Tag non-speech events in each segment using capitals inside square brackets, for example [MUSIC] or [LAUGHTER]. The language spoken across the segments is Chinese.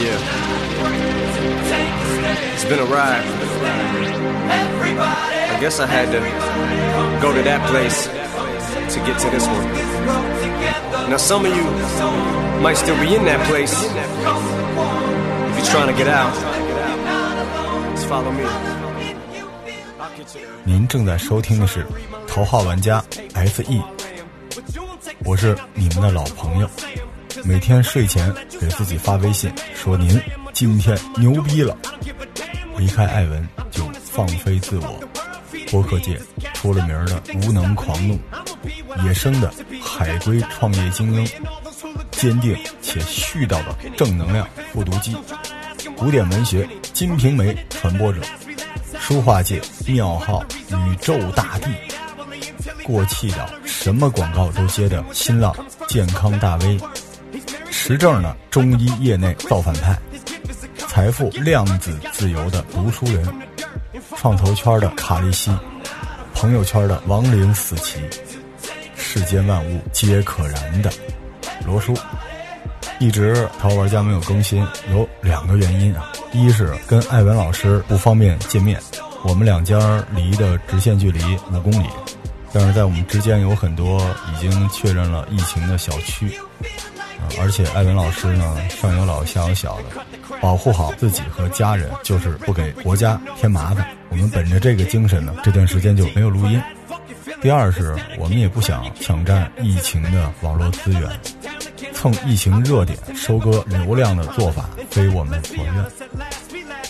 Yeah. It's been a ride. I guess I had to go to that place to get to this one. Now, some of you might still be in that place. If you're trying to get out, just follow me. I'll get you there. 您正在收听的是《头号玩家 SE》，我是你们的老朋友。 每天睡前给自己发微信说您今天牛逼了。离开艾文就放飞自我，播客界出了名的无能狂怒，野生的海归创业精英，坚定且絮叨的正能量复读机，古典文学金瓶梅传播者，书画界庙号宇宙大帝，过气的什么广告都接的新浪健康大 V，实证的中医业内造反派，财富量子自由的读书人，创投圈的卡利西，朋友圈的亡灵死棋，世间万物皆可燃的罗叔。一直淘玩家没有更新，有两个原因啊。一是跟艾文老师不方便见面，我们两家离的直线距离五公里，但是在我们之间有很多已经确认了疫情的小区，而且艾文老师呢上有老下有小的，保护好自己和家人，就是不给国家添麻烦。我们本着这个精神呢，这段时间就没有录音。第二是我们也不想抢占疫情的网络资源，蹭疫情热点、收割流量的做法非我们所愿。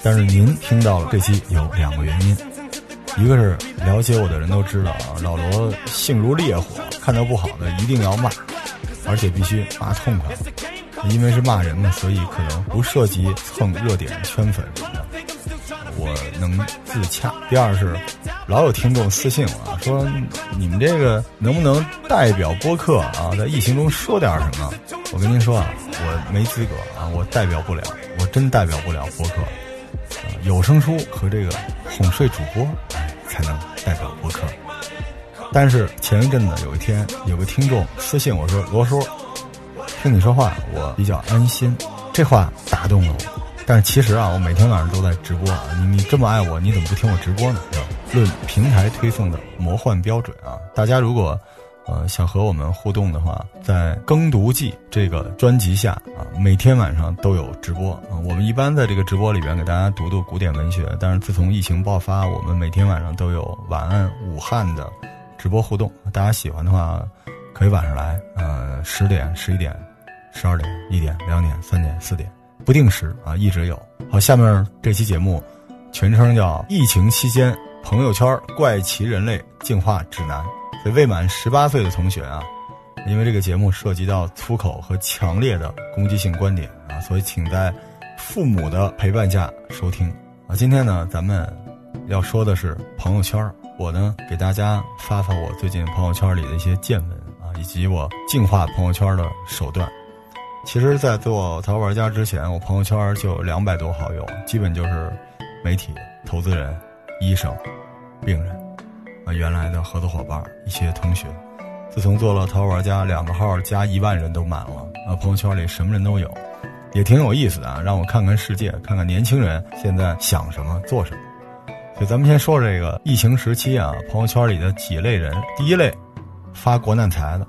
但是您听到了这期有两个原因，一个是了解我的人都知道啊，老罗性如烈火，看到不好的一定要骂，而且必须骂痛快。因为是骂人嘛，所以可能不涉及蹭热点、圈粉什么的，我能自洽。第二是，老有听众私信我啊，说你们这个能不能代表播客啊，在疫情中说点什么？我跟您说啊，我没资格啊，我代表不了，我真代表不了播客。有声书和这个哄睡主播，哎，才能代表播客。但是前一阵子有一天，有个听众私信我说：“罗叔，听你说话，我比较安心。”这话打动了我。但是其实啊，我每天晚上都在直播啊。你你这么爱我，你怎么不听我直播呢？论平台推送的魔幻标准啊，大家如果呃想和我们互动的话，在《耕读记》这个专辑下啊，每天晚上都有直播啊。我们一般在这个直播里边给大家读读古典文学，但是自从疫情爆发，我们每天晚上都有晚安武汉的直播互动。大家喜欢的话，可以晚上来，呃，十点、十一点、十二点、一点、两点、三点、四点，不定时啊，一直有。好，下面这期节目全称叫《疫情期间朋友圈怪奇人类进化指南》。所以未满十八岁的同学啊，因为这个节目涉及到粗口和强烈的攻击性观点啊，所以请在父母的陪伴下收听啊。今天呢，咱们要说的是朋友圈。我呢，给大家发发我最近朋友圈里的一些见闻啊，以及我净化朋友圈的手段。其实，在做淘宝玩家之前，我朋友圈就有两百多好友，基本就是媒体、投资人、医生、病人啊，原来的合作伙伴、一些同学。自从做了淘宝玩家，两个号加一万人都满了啊，朋友圈里什么人都有，也挺有意思的啊，让我看看世界，看看年轻人现在想什么、做什么。咱们先说这个疫情时期啊，朋友圈里的几类人。第一类，发国难财的，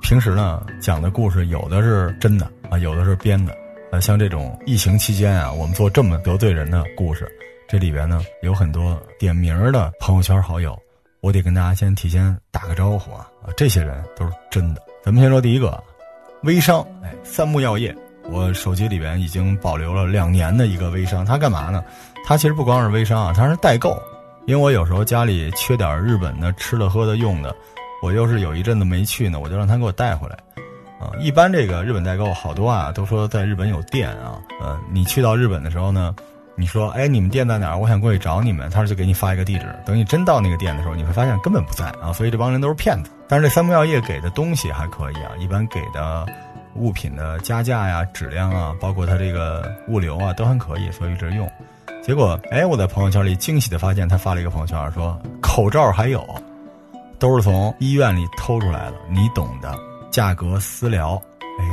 平时呢讲的故事有的是真的啊，有的是编的。呃，像这种疫情期间啊，我们做这么得罪人的故事，这里边呢有很多点名的朋友圈好友，我得跟大家先提前打个招呼啊啊，这些人都是真的。咱们先说第一个，微商，哎，三木药业，我手机里边已经保留了两年的一个微商，他干嘛呢？他其实不光是微商啊，他是代购。因为我有时候家里缺点日本的吃的喝的用的，我又是有一阵子没去呢，我就让他给我带回来。啊，一般这个日本代购好多啊，都说在日本有店啊。呃，你去到日本的时候呢，你说，哎，你们店在哪儿？我想过去找你们，他就给你发一个地址。等你真到那个店的时候，你会发现根本不在啊。所以这帮人都是骗子。但是这三木药业给的东西还可以啊，一般给的物品的加价呀、质量啊，包括它这个物流啊，都还可以，所以一直用。结果，哎，我在朋友圈里惊喜的发现，他发了一个朋友圈，说口罩还有，都是从医院里偷出来的，你懂的，价格私聊。哎，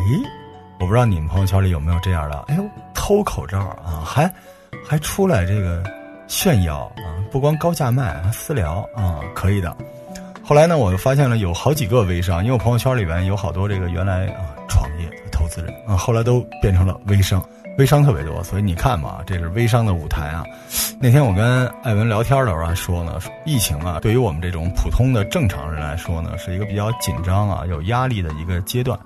我不知道你们朋友圈里有没有这样的，哎呦，偷口罩啊，还还出来这个炫耀啊，不光高价卖，还私聊啊，可以的。后来呢，我又发现了有好几个微商，因为我朋友圈里边有好多这个原来啊创业投资人啊，后来都变成了微商。微商特别多，所以你看嘛，这是微商的舞台啊。那天我跟艾文聊天的时候还说呢，疫情啊，对于我们这种普通的正常人来说呢，是一个比较紧张啊、有压力的一个阶段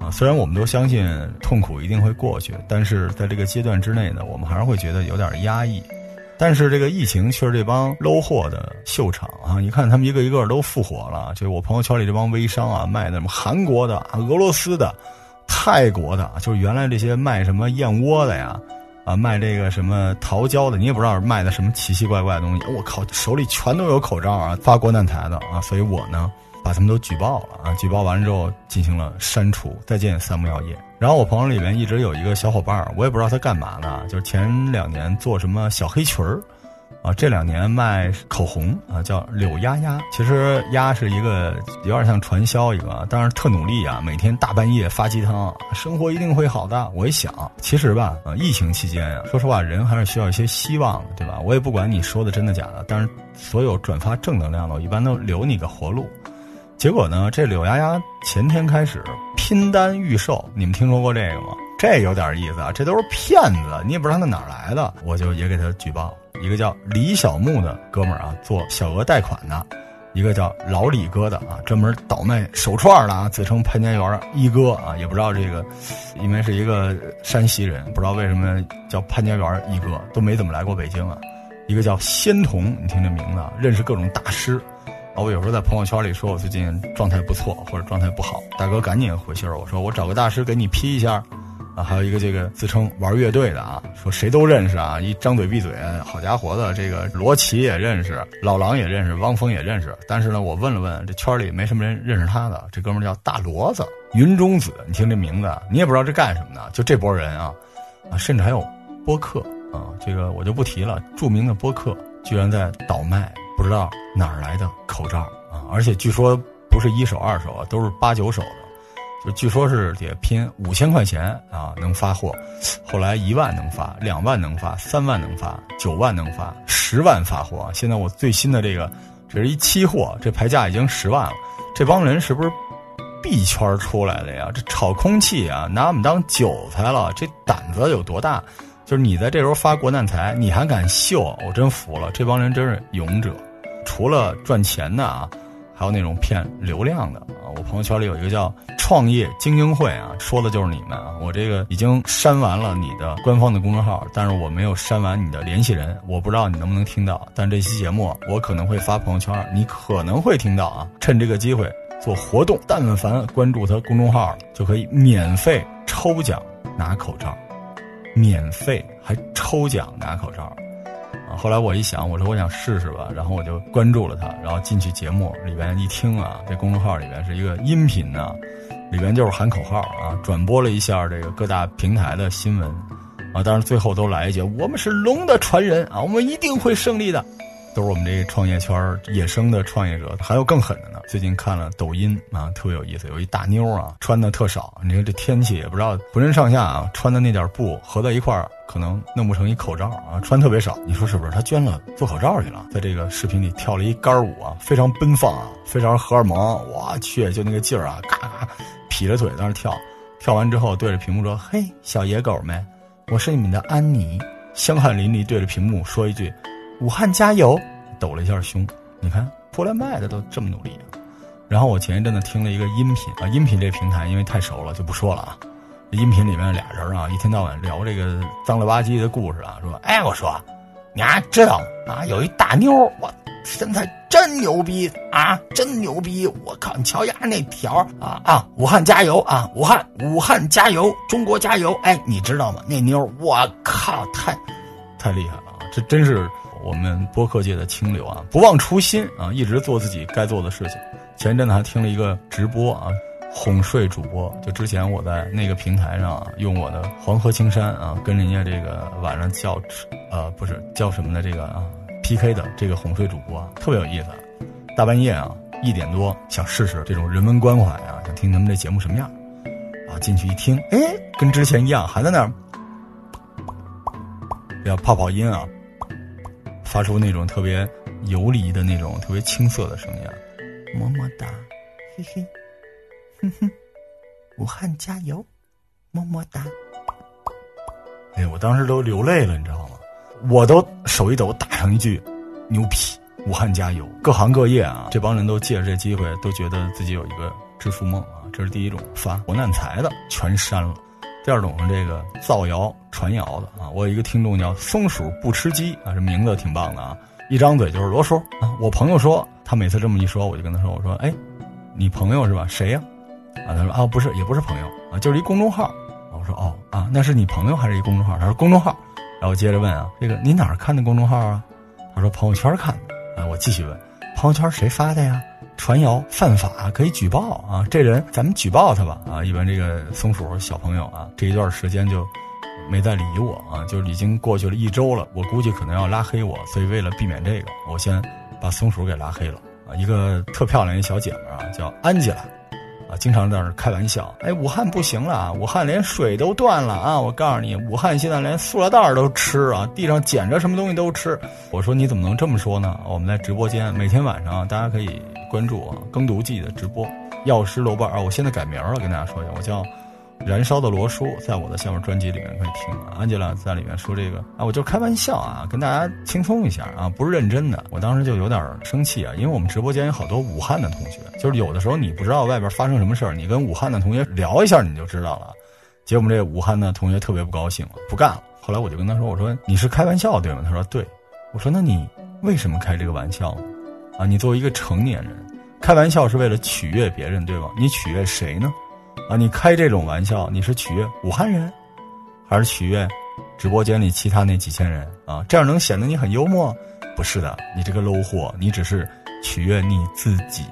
啊。虽然我们都相信痛苦一定会过去，但是在这个阶段之内呢，我们还是会觉得有点压抑。但是这个疫情却是这帮搂货的秀场啊！你看他们一个一个都复活了，就我朋友圈里这帮微商啊，卖的什么韩国的、俄罗斯的。泰国的，就是原来这些卖什么燕窝的呀，啊，卖这个什么桃胶的，你也不知道卖的什么奇奇怪怪的东西。我靠，手里全都有口罩啊，发国难财的啊，所以我呢，把他们都举报了啊，举报完之后进行了删除。再见三木药业。然后我朋友里面一直有一个小伙伴，我也不知道他干嘛呢，就是前两年做什么小黑裙儿。啊，这两年卖口红啊，叫柳丫丫。其实丫是一个有点像传销一个，但是特努力啊，每天大半夜发鸡汤，生活一定会好的。我一想，其实吧，啊，疫情期间啊，说实话，人还是需要一些希望，对吧？我也不管你说的真的假的，但是所有转发正能量的，我一般都留你个活路。结果呢，这柳丫丫前天开始拼单预售，你们听说过这个吗？这有点意思啊，这都是骗子，你也不知道他哪来的，我就也给他举报。一个叫李小木的哥们儿啊，做小额贷款的；一个叫老李哥的啊，专门倒卖手串的啊，自称潘家园一哥啊，也不知道这个，因为是一个山西人，不知道为什么叫潘家园一哥，都没怎么来过北京啊。一个叫仙童，你听这名字啊，认识各种大师。啊，我有时候在朋友圈里说我最近状态不错或者状态不好，大哥赶紧回信儿，我说我找个大师给你批一下。啊，还有一个这个自称玩乐队的啊，说谁都认识啊，一张嘴闭嘴，好家伙的，这个罗琦也认识，老狼也认识，汪峰也认识。但是呢，我问了问，这圈里没什么人认识他的。这哥们叫大骡子，云中子，你听这名字，你也不知道这干什么的。就这波人啊，啊，甚至还有播客啊，这个我就不提了。著名的播客居然在倒卖，不知道哪儿来的口罩啊，而且据说不是一手二手啊，都是八九手的。就据说是得拼五千块钱啊，能发货，后来一万能发，两万能发，三万能发，九万能发，十万发货。现在我最新的这个，这是一期货，这牌价已经十万了。这帮人是不是币圈出来的呀？这炒空气啊，拿我们当韭菜了，这胆子有多大？就是你在这时候发国难财，你还敢秀？我真服了，这帮人真是勇者。除了赚钱的啊。还有那种骗流量的啊！我朋友圈里有一个叫“创业精英会”啊，说的就是你们啊！我这个已经删完了你的官方的公众号，但是我没有删完你的联系人，我不知道你能不能听到。但这期节目我可能会发朋友圈，你可能会听到啊！趁这个机会做活动，但凡关注他公众号就可以免费抽奖拿口罩，免费还抽奖拿口罩。后来我一想，我说我想试试吧，然后我就关注了他，然后进去节目里边一听啊，这公众号里边是一个音频呢，里边就是喊口号啊，转播了一下这个各大平台的新闻，啊，当然最后都来一句，我们是龙的传人啊，我们一定会胜利的。都是我们这创业圈野生的创业者，还有更狠的呢。最近看了抖音啊，特别有意思，有一大妞啊，穿的特少。你说这天气也不知道，浑身上下啊穿的那点布合在一块儿，可能弄不成一口罩啊，穿特别少。你说是不是？她捐了做口罩去了，在这个视频里跳了一杆舞啊，非常奔放啊，非常荷尔蒙。我去，就那个劲儿啊，嘎嘎，劈着腿在那跳。跳完之后对着屏幕说：“嘿，小野狗们，我是你们的安妮。”香汗淋漓对着屏幕说一句。武汉加油！抖了一下胸，你看出来卖的都这么努力。然后我前一阵子听了一个音频啊，音频这平台因为太熟了就不说了啊。音频里面俩人啊，一天到晚聊这个脏了吧唧的故事啊，说哎，我说你还知道啊？有一大妞，我身材真牛逼啊，真牛逼！我靠，你瞧丫那条啊啊！武汉加油啊！武汉武汉加油！中国加油！哎，你知道吗？那妞，我靠，太太厉害了啊。这真是我们播客界的清流啊！不忘初心啊，一直做自己该做的事情。前一阵子还听了一个直播啊，哄睡主播。就之前我在那个平台上啊用我的黄河青山啊，跟人家这个晚上叫，呃，不是叫什么的这个啊 PK 的这个哄睡主播，特别有意思。大半夜啊，一点多想试试这种人文关怀啊，想听他们这节目什么样啊，进去一听，哎，跟之前一样，还在那儿，要泡泡音啊，发出那种特别游离的那种特别青涩的声音，么么哒，嘿嘿，哼哼，武汉加油，么么哒。哎，我当时都流泪了，你知道吗？我都手一抖，打上一句，牛批，武汉加油！各行各业啊，这帮人都借着这机会，都觉得自己有一个致富梦啊。这是第一种发国难财的，全删了。第二种是这个造谣传谣的啊。我有一个听众叫松鼠不吃鸡啊，这名字挺棒的啊。一张嘴就是罗叔啊。我朋友说，他每次这么一说，我就跟他说，我说，哎，你朋友是吧？谁呀？啊，他说啊，不是，也不是朋友啊，就是一公众号。我说哦啊，那是你朋友还是一公众号？他说公众号。然后接着问啊，这个你哪儿看的公众号啊？他说朋友圈看的。啊，我继续问，朋友圈谁发的呀？传谣犯法，可以举报啊！这人咱们举报他吧啊！一般这个松鼠小朋友啊，这一段时间就没再理我啊，就已经过去了一周了。我估计可能要拉黑我，所以为了避免这个，我先把松鼠给拉黑了啊。一个特漂亮一小姐妹啊，叫安吉拉。啊，经常在那儿开玩笑。哎，武汉不行了，武汉连水都断了啊！我告诉你，武汉现在连塑料袋都吃啊，地上捡着什么东西都吃。我说你怎么能这么说呢？我们在直播间，每天晚上大家可以关注我，耕读记的直播，药师楼瓣啊，我现在改名了，跟大家说一下，我叫。燃烧的罗叔，在我的下面专辑里面可以听。安吉拉在里面说这个啊，我就开玩笑啊，跟大家轻松一下啊，不是认真的。我当时就有点生气啊，因为我们直播间有好多武汉的同学，就是有的时候你不知道外边发生什么事儿，你跟武汉的同学聊一下你就知道了。结果我们这武汉的同学特别不高兴，不干了。后来我就跟他说：“我说你是开玩笑对吗？”他说：“对。”我说：“那你为什么开这个玩笑？啊，你作为一个成年人，开玩笑是为了取悦别人对吧？你取悦谁呢？”啊，你开这种玩笑，你是取悦武汉人，还是取悦直播间里其他那几千人啊？这样能显得你很幽默？不是的，你这个 low 货，你只是取悦你自己。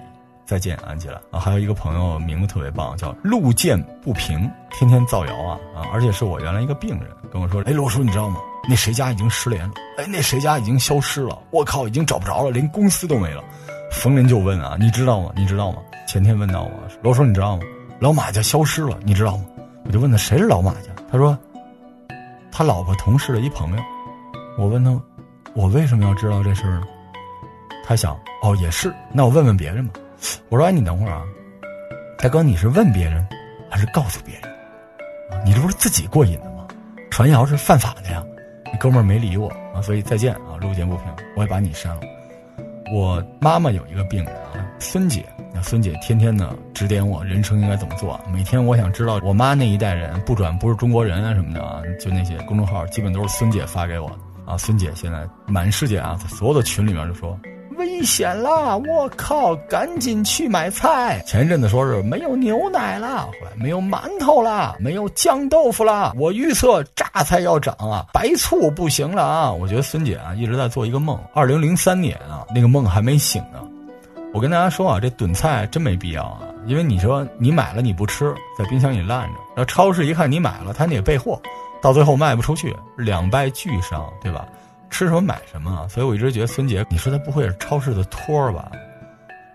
再见，安吉拉啊！还有一个朋友名字特别棒，叫路见不平，天天造谣啊啊！而且是我原来一个病人跟我说：“哎，罗叔，你知道吗？那谁家已经失联了？哎，那谁家已经消失了？我靠，已经找不着了，连公司都没了。”逢人就问啊，你知道吗？你知道吗？前天问到我，罗叔，你知道吗？老马家消失了，你知道吗？我就问他谁是老马家，他说他老婆同事的一朋友。我问他，我为什么要知道这事儿呢？他想，哦，也是，那我问问别人吧。我说，哎，你等会儿啊，大哥，你是问别人还是告诉别人？你这不是自己过瘾的吗？传谣是犯法的呀。那哥们儿没理我啊，所以再见啊，路见不平，我也把你删了。我妈妈有一个病人啊，孙姐。那孙姐天天呢指点我人生应该怎么做。每天我想知道我妈那一代人不转不是中国人啊什么的啊，就那些公众号基本都是孙姐发给我的啊。孙姐现在满世界啊，在所有的群里面就说危险了，我靠，赶紧去买菜。前一阵子说是没有牛奶了，后来没有馒头了，没有酱豆腐了。我预测榨菜要涨啊，白醋不行了啊。我觉得孙姐啊一直在做一个梦。二零零三年啊，那个梦还没醒呢。我跟大家说啊，这炖菜真没必要啊，因为你说你买了你不吃，在冰箱里烂着，然后超市一看你买了，他得备货，到最后卖不出去，两败俱伤，对吧？吃什么买什么，所以我一直觉得孙姐，你说她不会是超市的托儿吧？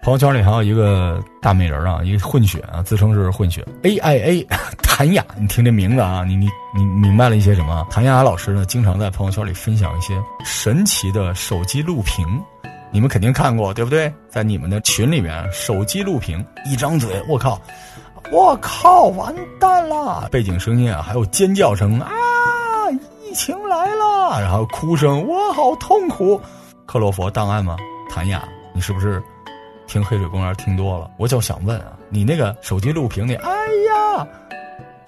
朋友圈里还有一个大美人啊，一个混血啊，自称是混血 A I A [LAUGHS] 谭雅，你听这名字啊，你你你明白了一些什么？谭雅老师呢，经常在朋友圈里分享一些神奇的手机录屏。你们肯定看过，对不对？在你们的群里面，手机录屏，一张嘴，我靠，我靠，完蛋了！背景声音啊，还有尖叫声啊，疫情来了，然后哭声，我好痛苦。克洛佛档案吗？谭雅，你是不是听黑水公园听多了？我就想问啊，你那个手机录屏里，哎呀，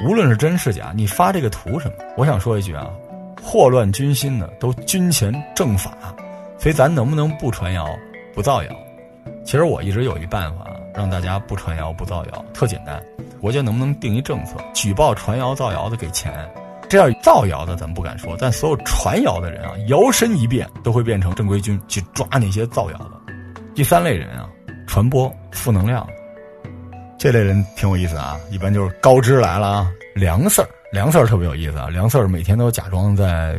无论是真是假，你发这个图什么？我想说一句啊，祸乱军心的都军前政法。所以咱能不能不传谣、不造谣？其实我一直有一办法，让大家不传谣、不造谣，特简单。国家能不能定一政策，举报传谣、造谣的给钱？这样造谣的咱不敢说，但所有传谣的人啊，摇身一变都会变成正规军去抓那些造谣的。第三类人啊，传播负能量，这类人挺有意思啊。一般就是高知来了啊，梁 Sir，梁 Sir 特别有意思啊。梁 Sir 每天都假装在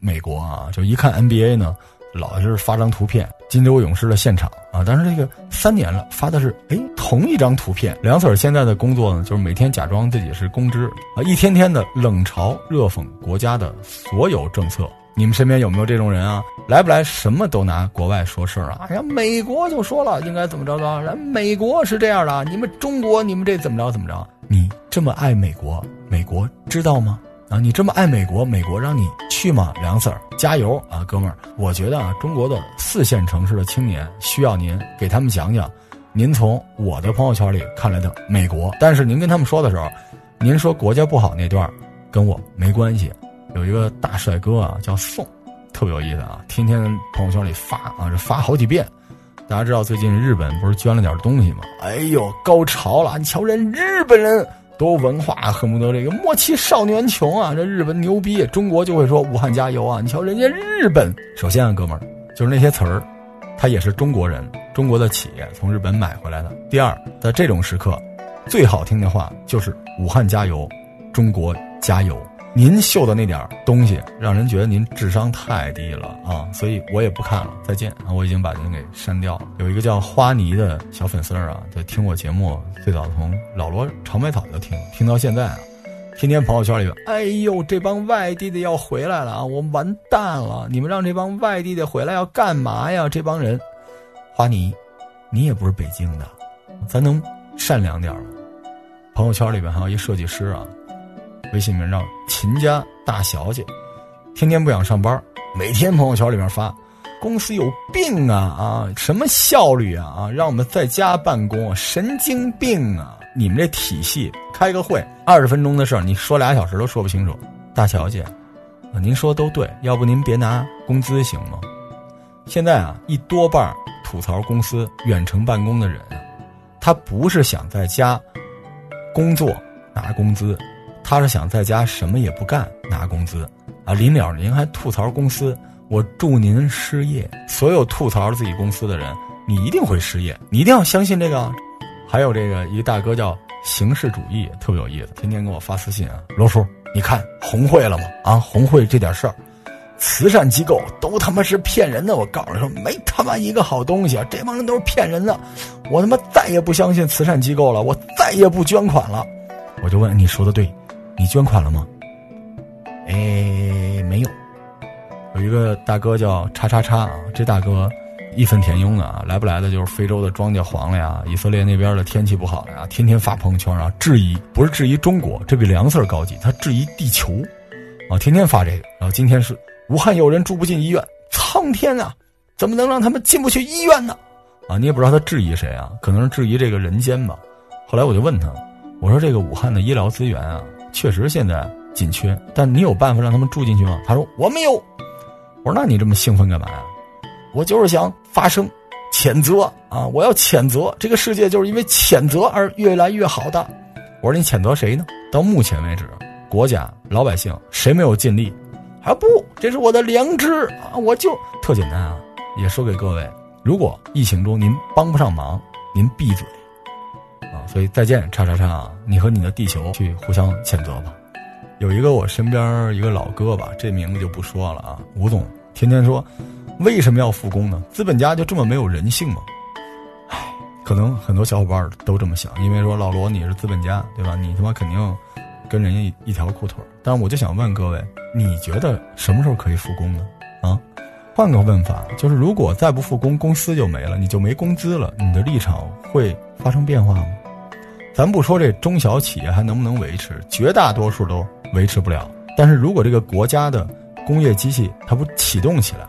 美国啊，就一看 NBA 呢。老是发张图片，金州勇士的现场啊，但是这个三年了，发的是哎同一张图片。梁 Sir 现在的工作呢，就是每天假装自己是公知啊，一天天的冷嘲热讽国家的所有政策。你们身边有没有这种人啊？来不来什么都拿国外说事儿啊？哎呀，美国就说了应该怎么着着，人美国是这样的，你们中国你们这怎么着怎么着？你这么爱美国，美国知道吗？啊，你这么爱美国，美国让你去吗？梁 Sir，加油啊，哥们儿！我觉得啊，中国的四线城市的青年需要您给他们讲讲，您从我的朋友圈里看来的美国。但是您跟他们说的时候，您说国家不好那段，跟我没关系。有一个大帅哥啊，叫宋，特别有意思啊，天天朋友圈里发啊，这发好几遍。大家知道最近日本不是捐了点东西吗？哎呦，高潮了！你瞧人日本人多文化，恨不得这个莫欺少年穷啊！这日本牛逼，中国就会说武汉加油啊！你瞧人家日本，首先啊，哥们儿，就是那些词儿，他也是中国人，中国的企业从日本买回来的。第二，在这种时刻，最好听的话就是武汉加油，中国加油。您秀的那点东西，让人觉得您智商太低了啊！所以我也不看了，再见啊！我已经把您给删掉了。有一个叫花泥的小粉丝啊，在听我节目，最早从老罗长白草就听，听到现在啊，天天朋友圈里边，哎呦，这帮外地的要回来了啊！我完蛋了！你们让这帮外地的回来要干嘛呀？这帮人，花泥，你也不是北京的，咱能善良点吗？朋友圈里边还有一设计师啊。微信名叫秦家大小姐，天天不想上班，每天朋友圈里面发，公司有病啊啊，什么效率啊啊，让我们在家办公，神经病啊！你们这体系开个会，二十分钟的事儿，你说俩小时都说不清楚。大小姐，啊，您说都对，要不您别拿工资行吗？现在啊，一多半吐槽公司远程办公的人，他不是想在家工作拿工资。他是想在家什么也不干拿工资，啊，临了您还吐槽公司，我祝您失业。所有吐槽自己公司的人，你一定会失业，你一定要相信这个。还有这个一个大哥叫形式主义，特别有意思，天天给我发私信啊，罗叔，你看红会了吗？啊，红会这点事儿，慈善机构都他妈是骗人的，我告诉你说，没他妈一个好东西啊，这帮人都是骗人的，我他妈再也不相信慈善机构了，我再也不捐款了。我就问，你说的对。你捐款了吗？哎，没有。有一个大哥叫叉叉叉啊，这大哥义愤填膺的啊，来不来的就是非洲的庄稼黄了呀，以色列那边的天气不好了呀，天天发朋友圈啊，质疑不是质疑中国，这比梁 Sir 高级，他质疑地球啊，天天发这个。然后今天是武汉有人住不进医院，苍天啊，怎么能让他们进不去医院呢？啊，你也不知道他质疑谁啊，可能是质疑这个人间吧。后来我就问他，我说这个武汉的医疗资源啊。确实现在紧缺，但你有办法让他们住进去吗？他说我没有。我说那你这么兴奋干嘛呀？我就是想发声，谴责啊！我要谴责这个世界就是因为谴责而越来越好的。我说你谴责谁呢？到目前为止，国家老百姓谁没有尽力？啊不，这是我的良知啊！我就特简单啊，也说给各位：如果疫情中您帮不上忙，您闭嘴。所以再见，叉叉叉啊！你和你的地球去互相谴责吧。有一个我身边一个老哥吧，这名字就不说了啊。吴总天天说，为什么要复工呢？资本家就这么没有人性吗？唉，可能很多小伙伴都这么想，因为说老罗你是资本家，对吧？你他妈肯定跟人家一条裤腿。但是我就想问各位，你觉得什么时候可以复工呢？啊？换个问法，就是如果再不复工，公司就没了，你就没工资了，你的立场会发生变化吗？咱不说这中小企业还能不能维持，绝大多数都维持不了。但是如果这个国家的工业机器它不启动起来，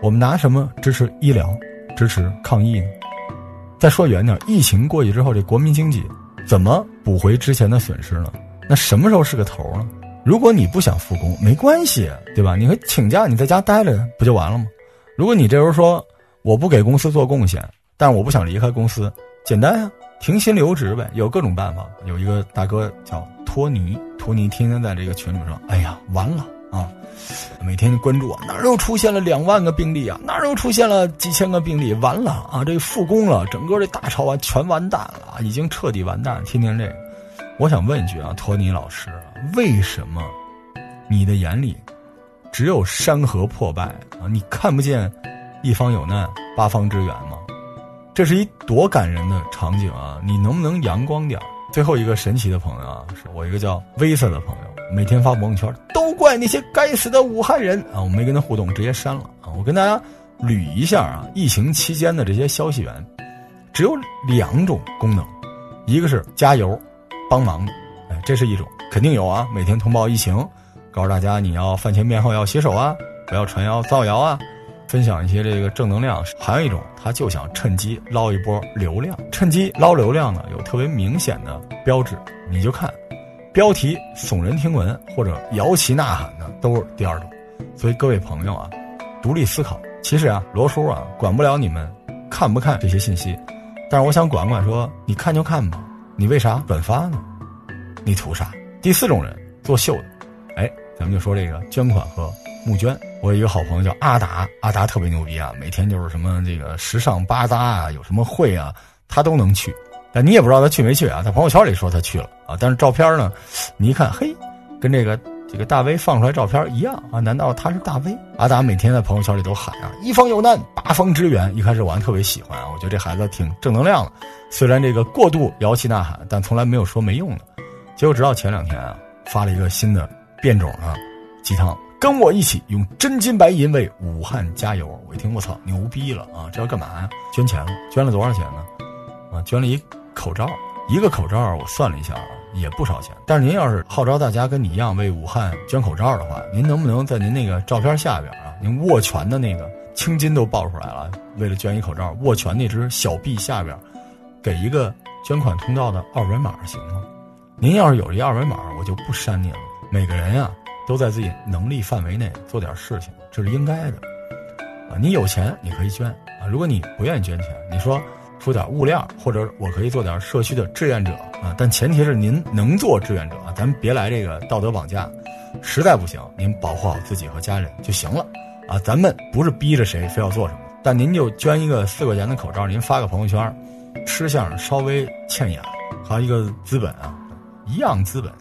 我们拿什么支持医疗、支持抗疫呢？再说远点，疫情过去之后，这国民经济怎么补回之前的损失呢？那什么时候是个头呢？如果你不想复工，没关系，对吧？你可以请假，你在家待着不就完了吗？如果你这时候说我不给公司做贡献，但是我不想离开公司，简单呀。停薪留职呗，有各种办法。有一个大哥叫托尼，托尼天天在这个群里面说：“哎呀，完了啊！每天关注我，哪儿又出现了两万个病例啊？哪儿又出现了几千个病例？完了啊！这复工了，整个这大潮啊全完蛋了，已经彻底完蛋。天天这个，我想问一句啊，托尼老师，为什么你的眼里只有山河破败啊？你看不见一方有难八方支援吗？这是一多感人的场景啊！你能不能阳光点最后一个神奇的朋友啊，是我一个叫威瑟的朋友，每天发朋友圈，都怪那些该死的武汉人啊！我没跟他互动，直接删了啊！我跟大家捋一下啊，疫情期间的这些消息源，只有两种功能，一个是加油、帮忙，哎，这是一种，肯定有啊！每天通报疫情，告诉大家你要饭前便后要洗手啊。不要传谣造谣啊！分享一些这个正能量。还有一种，他就想趁机捞一波流量。趁机捞流量呢，有特别明显的标志，你就看标题耸人听闻或者摇旗呐喊的，都是第二种。所以各位朋友啊，独立思考。其实啊，罗叔啊，管不了你们看不看这些信息，但是我想管管，说你看就看吧，你为啥转发呢？你图啥？第四种人做秀的，哎，咱们就说这个捐款和。募捐，我有一个好朋友叫阿达，阿达特别牛逼啊，每天就是什么这个时尚巴扎啊，有什么会啊，他都能去。但你也不知道他去没去啊，在朋友圈里说他去了啊，但是照片呢，你一看，嘿，跟这个这个大 V 放出来照片一样啊，难道他是大 V？阿达每天在朋友圈里都喊啊，一方有难八方支援。一开始我还特别喜欢啊，我觉得这孩子挺正能量的，虽然这个过度摇旗呐喊，但从来没有说没用的。结果直到前两天啊，发了一个新的变种啊鸡汤。跟我一起用真金白银为武汉加油！我一听，我操，牛逼了啊！这要干嘛呀？捐钱了，捐了多少钱呢？啊，捐了一口罩，一个口罩我算了一下啊，也不少钱。但是您要是号召大家跟你一样为武汉捐口罩的话，您能不能在您那个照片下边啊，您握拳的那个青筋都爆出来了，为了捐一口罩，握拳那只小臂下边，给一个捐款通道的二维码行吗？您要是有这二维码，我就不删您了。每个人呀。都在自己能力范围内做点事情，这是应该的，啊，你有钱你可以捐。啊，如果你不愿意捐钱，你说出点物料，或者我可以做点社区的志愿者。啊，但前提是您能做志愿者啊，咱别来这个道德绑架，实在不行您保护好自己和家人就行了，啊，咱们不是逼着谁非要做什么，但您就捐一个四块钱的口罩，您发个朋友圈，吃相稍微欠雅，还有一个资本啊，一样资本，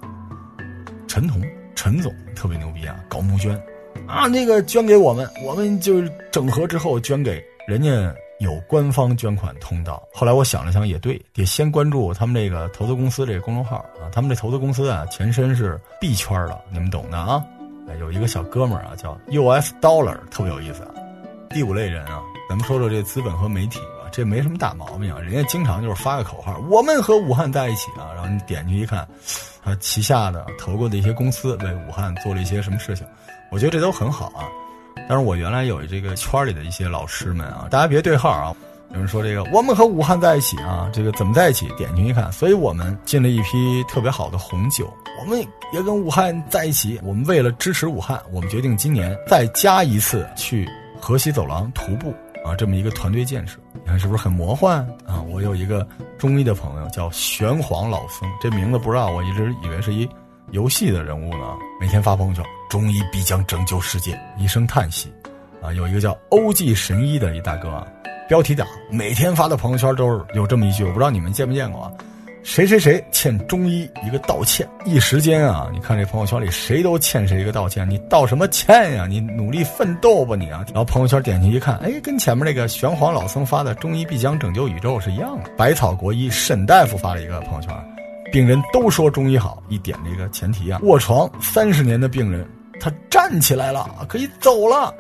陈彤。陈总特别牛逼啊，搞募捐，啊，那个捐给我们，我们就整合之后捐给人家有官方捐款通道。后来我想了想，也对，得先关注他们这个投资公司这个公众号啊。他们这投资公司啊，前身是币圈的，你们懂的啊。有一个小哥们儿啊，叫 US Dollar，特别有意思。啊。第五类人啊，咱们说说这资本和媒体，这没什么大毛病啊。人家经常就是发个口号，我们和武汉在一起啊，然后你点进去一看。他旗下的投过的一些公司为武汉做了一些什么事情，我觉得这都很好啊。但是我原来有这个圈里的一些老师们啊，大家别对号啊。有人说这个我们和武汉在一起啊，这个怎么在一起？点进去一看，所以我们进了一批特别好的红酒，我们也跟武汉在一起。我们为了支持武汉，我们决定今年再加一次去河西走廊徒步。啊，这么一个团队建设，你看是不是很魔幻啊？我有一个中医的朋友叫玄黄老僧，这名字不知道，我一直以为是一游戏的人物呢。每天发朋友圈，中医必将拯救世界，一声叹息。啊，有一个叫欧记神医的一大哥，标题党，每天发的朋友圈都是有这么一句，我不知道你们见没见过啊。谁谁谁欠中医一个道歉，一时间啊，你看这朋友圈里谁都欠谁一个道歉，你道什么歉呀？你努力奋斗吧你啊！然后朋友圈点进去一看，哎，跟前面那个玄黄老僧发的“中医必将拯救宇宙”是一样的。百草国医沈大夫发了一个朋友圈，病人都说中医好，一点这个前提啊，卧床三十年的病人他站起来了，可以走了。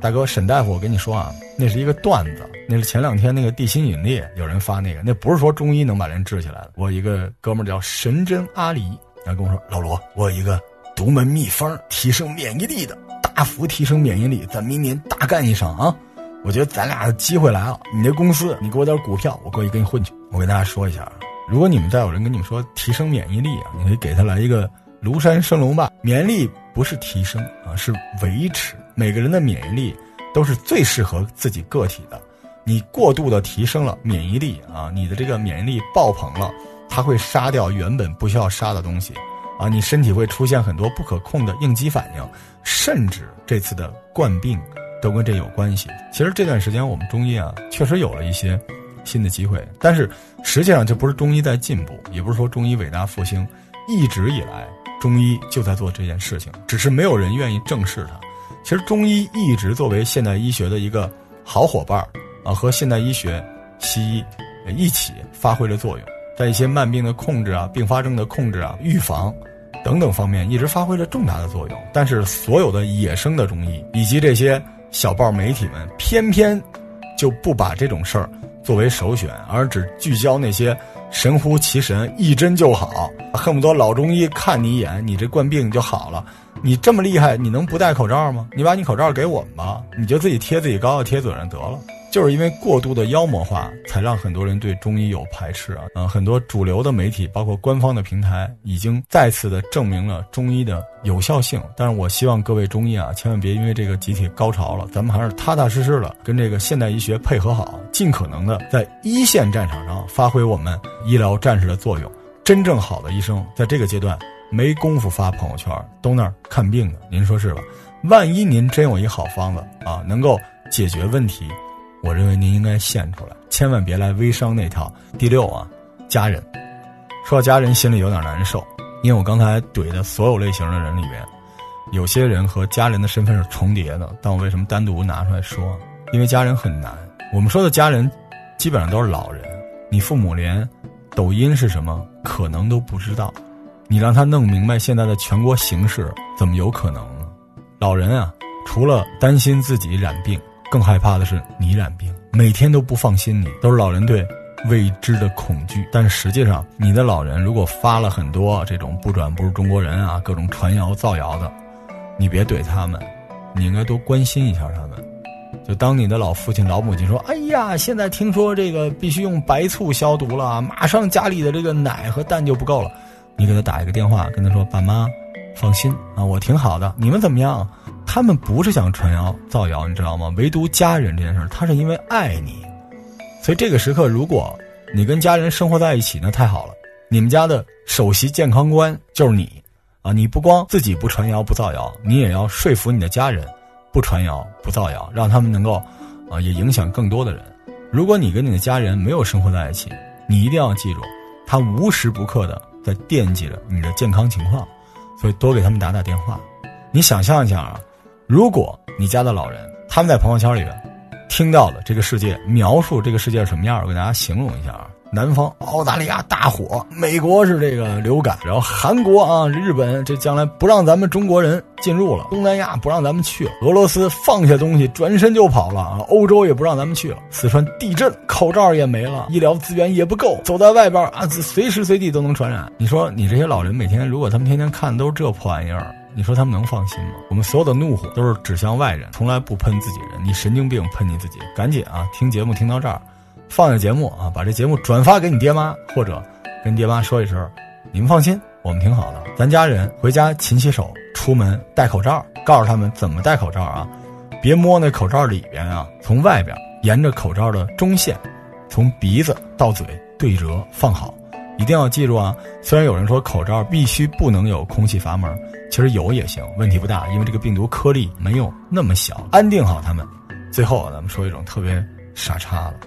大哥沈大夫，我跟你说啊，那是一个段子。那是前两天那个地心引力，有人发那个，那不是说中医能把人治起来的。我一个哥们叫神针阿离，然后跟我说：“老罗，我有一个独门秘方，提升免疫力的，大幅提升免疫力，咱明年大干一场啊！我觉得咱俩的机会来了。你这公司，你给我点股票，我过去跟你混去。我跟大家说一下啊，如果你们再有人跟你们说提升免疫力啊，你可以给他来一个庐山升龙霸。免疫力不是提升啊，是维持。每个人的免疫力都是最适合自己个体的。”你过度的提升了免疫力啊，你的这个免疫力爆棚了，它会杀掉原本不需要杀的东西，啊，你身体会出现很多不可控的应激反应，甚至这次的冠病都跟这有关系。其实这段时间我们中医啊，确实有了一些新的机会，但是实际上这不是中医在进步，也不是说中医伟大复兴，一直以来中医就在做这件事情，只是没有人愿意正视它。其实中医一直作为现代医学的一个好伙伴儿。啊，和现代医学西医一起发挥了作用，在一些慢病的控制啊、并发症的控制啊、预防等等方面，一直发挥了重大的作用。但是，所有的野生的中医以及这些小报媒体们，偏偏就不把这种事儿作为首选，而只聚焦那些神乎其神、一针就好，恨不得老中医看你一眼，你这冠病就好了。你这么厉害，你能不戴口罩吗？你把你口罩给我们吧，你就自己贴自己膏药贴嘴上得了。就是因为过度的妖魔化，才让很多人对中医有排斥啊。嗯，很多主流的媒体，包括官方的平台，已经再次的证明了中医的有效性。但是我希望各位中医啊，千万别因为这个集体高潮了，咱们还是踏踏实实的跟这个现代医学配合好，尽可能的在一线战场上发挥我们医疗战士的作用。真正好的医生，在这个阶段。没工夫发朋友圈，都那儿看病的，您说是吧？万一您真有一好方子啊，能够解决问题，我认为您应该献出来，千万别来微商那套。第六啊，家人，说到家人心里有点难受，因为我刚才怼的所有类型的人里面，有些人和家人的身份是重叠的，但我为什么单独拿出来说？因为家人很难。我们说的家人，基本上都是老人，你父母连抖音是什么可能都不知道。你让他弄明白现在的全国形势，怎么有可能呢？老人啊，除了担心自己染病，更害怕的是你染病，每天都不放心你，都是老人对未知的恐惧。但实际上，你的老人如果发了很多这种不转不是中国人啊，各种传谣造谣的，你别怼他们，你应该多关心一下他们。就当你的老父亲、老母亲说：“哎呀，现在听说这个必须用白醋消毒了，马上家里的这个奶和蛋就不够了。”你给他打一个电话，跟他说：“爸妈，放心啊，我挺好的。你们怎么样？他们不是想传谣造谣，你知道吗？唯独家人这件事，他是因为爱你。所以这个时刻，如果你跟家人生活在一起，那太好了。你们家的首席健康官就是你啊！你不光自己不传谣不造谣，你也要说服你的家人不传谣不造谣，让他们能够啊也影响更多的人。如果你跟你的家人没有生活在一起，你一定要记住，他无时不刻的。”在惦记着你的健康情况，所以多给他们打打电话。你想象一下啊，如果你家的老人他们在朋友圈里边听到了这个世界描述这个世界是什么样，我给大家形容一下啊。南方澳大利亚大火，美国是这个流感，然后韩国啊、日本这将来不让咱们中国人进入了，东南亚不让咱们去了，俄罗斯放下东西转身就跑了啊，欧洲也不让咱们去了，四川地震，口罩也没了，医疗资源也不够，走在外边啊，随时随地都能传染。你说你这些老人每天如果他们天天看都是这破玩意儿，你说他们能放心吗？我们所有的怒火都是指向外人，从来不喷自己人。你神经病，喷你自己，赶紧啊，听节目听到这儿。放下节目啊，把这节目转发给你爹妈，或者跟爹妈说一声，你们放心，我们挺好的。咱家人回家勤洗手，出门戴口罩，告诉他们怎么戴口罩啊，别摸那口罩里边啊，从外边沿着口罩的中线，从鼻子到嘴对折放好，一定要记住啊。虽然有人说口罩必须不能有空气阀门，其实有也行，问题不大，因为这个病毒颗粒没有那么小，安定好他们。最后咱们说一种特别傻叉的。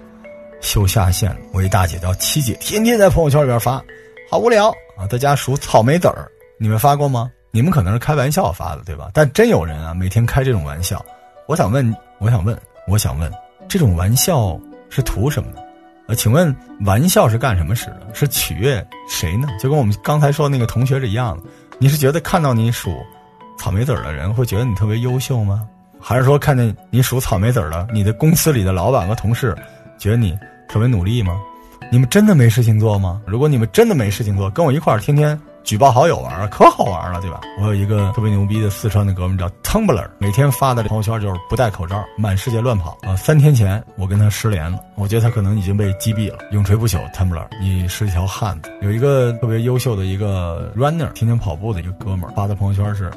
修下线，我一大姐叫七姐，天天在朋友圈里边发，好无聊啊！在家数草莓籽儿，你们发过吗？你们可能是开玩笑发的，对吧？但真有人啊，每天开这种玩笑。我想问，我想问，我想问，这种玩笑是图什么呢？呃，请问玩笑是干什么使的？是取悦谁呢？就跟我们刚才说那个同学是一样的。你是觉得看到你数草莓籽儿的人会觉得你特别优秀吗？还是说看见你数草莓籽儿的，你的公司里的老板和同事觉得你？特别努力吗？你们真的没事情做吗？如果你们真的没事情做，跟我一块儿天天举报好友玩，可好玩了，对吧？我有一个特别牛逼的四川的哥们叫 Tumblr，每天发的朋友圈就是不戴口罩，满世界乱跑啊！三天前我跟他失联了，我觉得他可能已经被击毙了。永垂不朽 Tumblr，你是一条汉子。有一个特别优秀的一个 runner，天天跑步的一个哥们儿发的朋友圈是。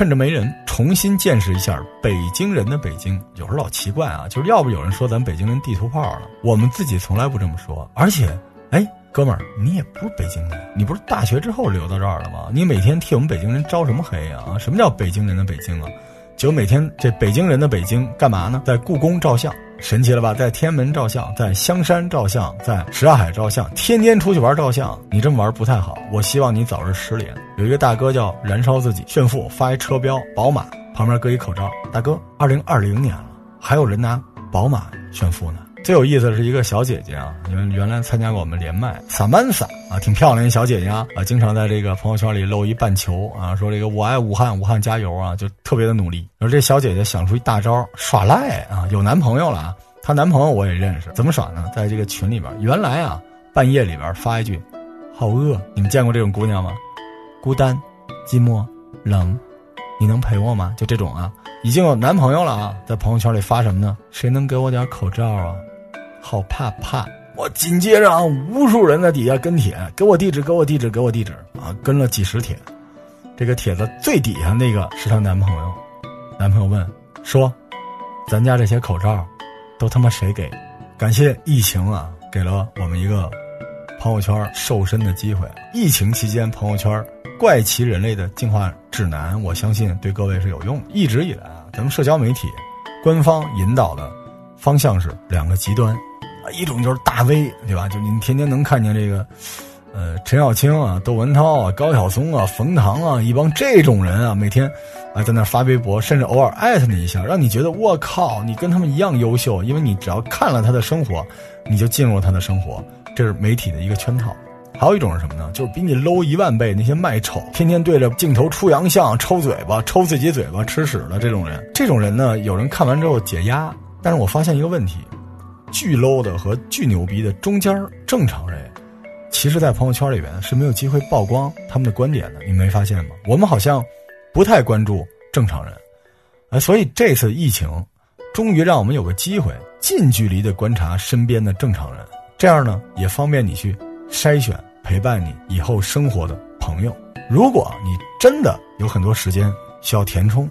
趁着没人，重新见识一下北京人的北京。有时候老奇怪啊，就是要不有人说咱北京人地图炮了，我们自己从来不这么说。而且，哎，哥们儿，你也不是北京人，你不是大学之后留到这儿了吗？你每天替我们北京人招什么黑啊？什么叫北京人的北京啊？就每天这北京人的北京干嘛呢？在故宫照相。神奇了吧，在天安门照相，在香山照相，在什刹海照相，天天出去玩照相。你这么玩不太好，我希望你早日失联。有一个大哥叫燃烧自己炫富，发一车标宝马，旁边搁一口罩。大哥，二零二零年了，还有人拿宝马炫富呢？最有意思的是一个小姐姐啊，原原来参加过我们连麦，萨曼萨啊，挺漂亮一小姐姐啊，经常在这个朋友圈里露一半球啊，说这个我爱武汉，武汉加油啊，就特别的努力。而这小姐姐想出一大招耍赖啊，有男朋友了啊，她男朋友我也认识，怎么耍呢？在这个群里边，原来啊，半夜里边发一句，好饿，你们见过这种姑娘吗？孤单、寂寞、冷，你能陪我吗？就这种啊。已经有男朋友了啊，在朋友圈里发什么呢？谁能给我点口罩啊？好怕怕！我紧接着啊，无数人在底下跟帖，给我地址，给我地址，给我地址啊，跟了几十帖。这个帖子最底下那个是她男朋友，男朋友问说：“咱家这些口罩，都他妈谁给？”感谢疫情啊，给了我们一个朋友圈瘦身的机会。疫情期间，朋友圈。怪奇人类的进化指南，我相信对各位是有用的。一直以来啊，咱们社交媒体官方引导的方向是两个极端啊，一种就是大 V，对吧？就您天天能看见这个，呃，陈小青啊、窦文涛啊、高晓松啊、冯唐啊，一帮这种人啊，每天啊在那发微博，甚至偶尔艾特你一下，让你觉得我靠，你跟他们一样优秀，因为你只要看了他的生活，你就进入了他的生活，这是媒体的一个圈套。还有一种是什么呢？就是比你 low 一万倍那些卖丑，天天对着镜头出洋相、抽嘴巴、抽自己嘴巴、吃屎的这种人。这种人呢，有人看完之后解压，但是我发现一个问题：巨 low 的和巨牛逼的中间正常人，其实，在朋友圈里边是没有机会曝光他们的观点的。你没发现吗？我们好像不太关注正常人，哎，所以这次疫情，终于让我们有个机会近距离的观察身边的正常人，这样呢，也方便你去筛选。陪伴你以后生活的朋友，如果你真的有很多时间需要填充，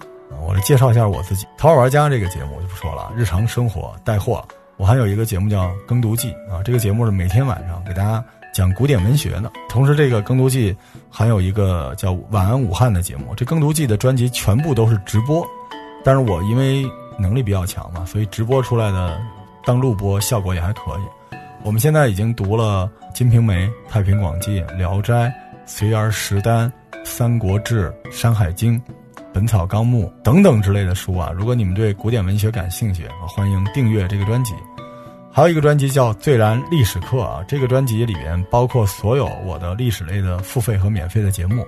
我来介绍一下我自己。淘宝玩家这个节目我就不说了，日常生活带货。我还有一个节目叫《耕读记》啊，这个节目是每天晚上给大家讲古典文学的。同时，这个《耕读记》还有一个叫《晚安武汉》的节目。这《耕读记》的专辑全部都是直播，但是我因为能力比较强嘛，所以直播出来的当录播效果也还可以。我们现在已经读了《金瓶梅》《太平广记》《聊斋》《随儿食单》《三国志》《山海经》《本草纲目》等等之类的书啊。如果你们对古典文学感兴趣，欢迎订阅这个专辑。还有一个专辑叫《最燃历史课》啊，这个专辑里面包括所有我的历史类的付费和免费的节目，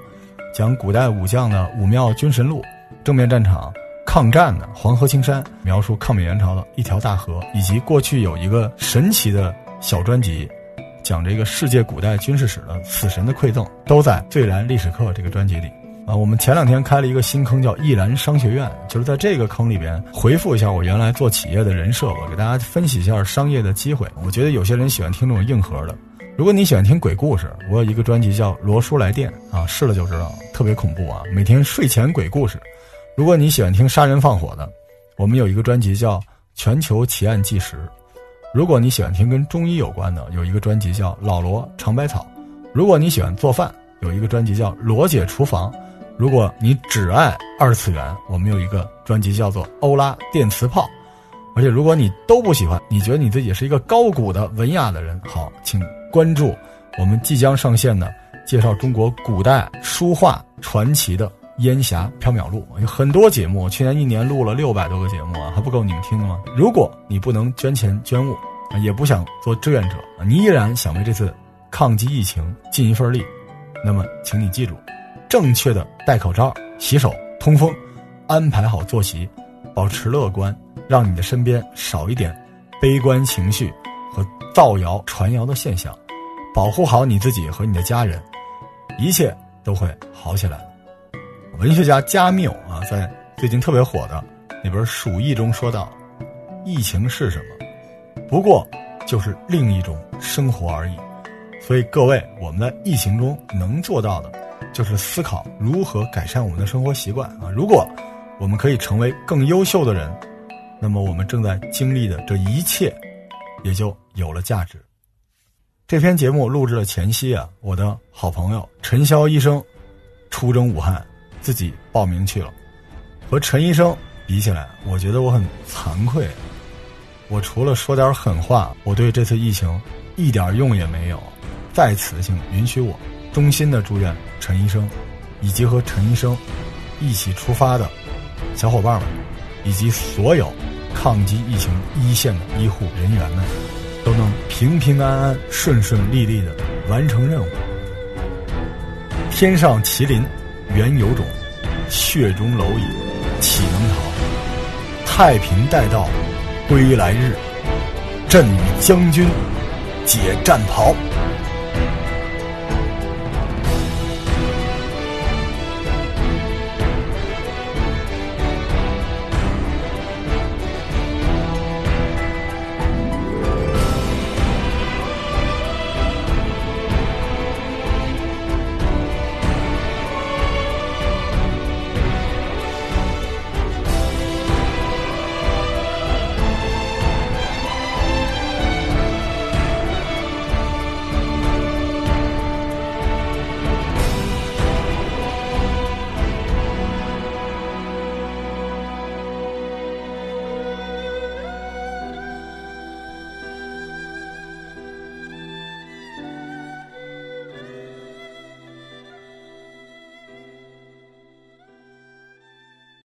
讲古代武将的《武庙军神录》，正面战场抗战的黄河青山，描述抗美援朝的一条大河，以及过去有一个神奇的。小专辑，讲这个世界古代军事史的死神的馈赠，都在《最燃历史课》这个专辑里。啊，我们前两天开了一个新坑，叫易兰商学院，就是在这个坑里边回复一下我原来做企业的人设吧，给大家分析一下商业的机会。我觉得有些人喜欢听这种硬核的，如果你喜欢听鬼故事，我有一个专辑叫《罗叔来电》啊，试了就知道，特别恐怖啊，每天睡前鬼故事。如果你喜欢听杀人放火的，我们有一个专辑叫《全球奇案纪实》。如果你喜欢听跟中医有关的，有一个专辑叫《老罗尝百草》；如果你喜欢做饭，有一个专辑叫《罗姐厨房》；如果你只爱二次元，我们有一个专辑叫做《欧拉电磁炮》。而且如果你都不喜欢，你觉得你自己是一个高古的文雅的人，好，请关注我们即将上线的介绍中国古代书画传奇的。烟霞缥缈录有很多节目，去年一年录了六百多个节目啊，还不够你们听的吗？如果你不能捐钱捐物，也不想做志愿者，你依然想为这次抗击疫情尽一份力，那么请你记住，正确的戴口罩、洗手、通风，安排好作息，保持乐观，让你的身边少一点悲观情绪和造谣传谣的现象，保护好你自己和你的家人，一切都会好起来。文学家加缪啊，在最近特别火的那本《鼠疫》中说道：“疫情是什么？不过就是另一种生活而已。”所以各位，我们在疫情中能做到的，就是思考如何改善我们的生活习惯啊。如果我们可以成为更优秀的人，那么我们正在经历的这一切也就有了价值。这篇节目录制的前夕啊，我的好朋友陈潇医生出征武汉。自己报名去了，和陈医生比起来，我觉得我很惭愧。我除了说点狠话，我对这次疫情一点用也没有。在此，请允许我衷心的祝愿陈医生，以及和陈医生一起出发的小伙伴们，以及所有抗击疫情一线的医护人员们都能平平安安、顺顺利利的完成任务。天上麒麟原有种，血中蝼蚁岂能逃？太平待到归来日，朕与将军解战袍。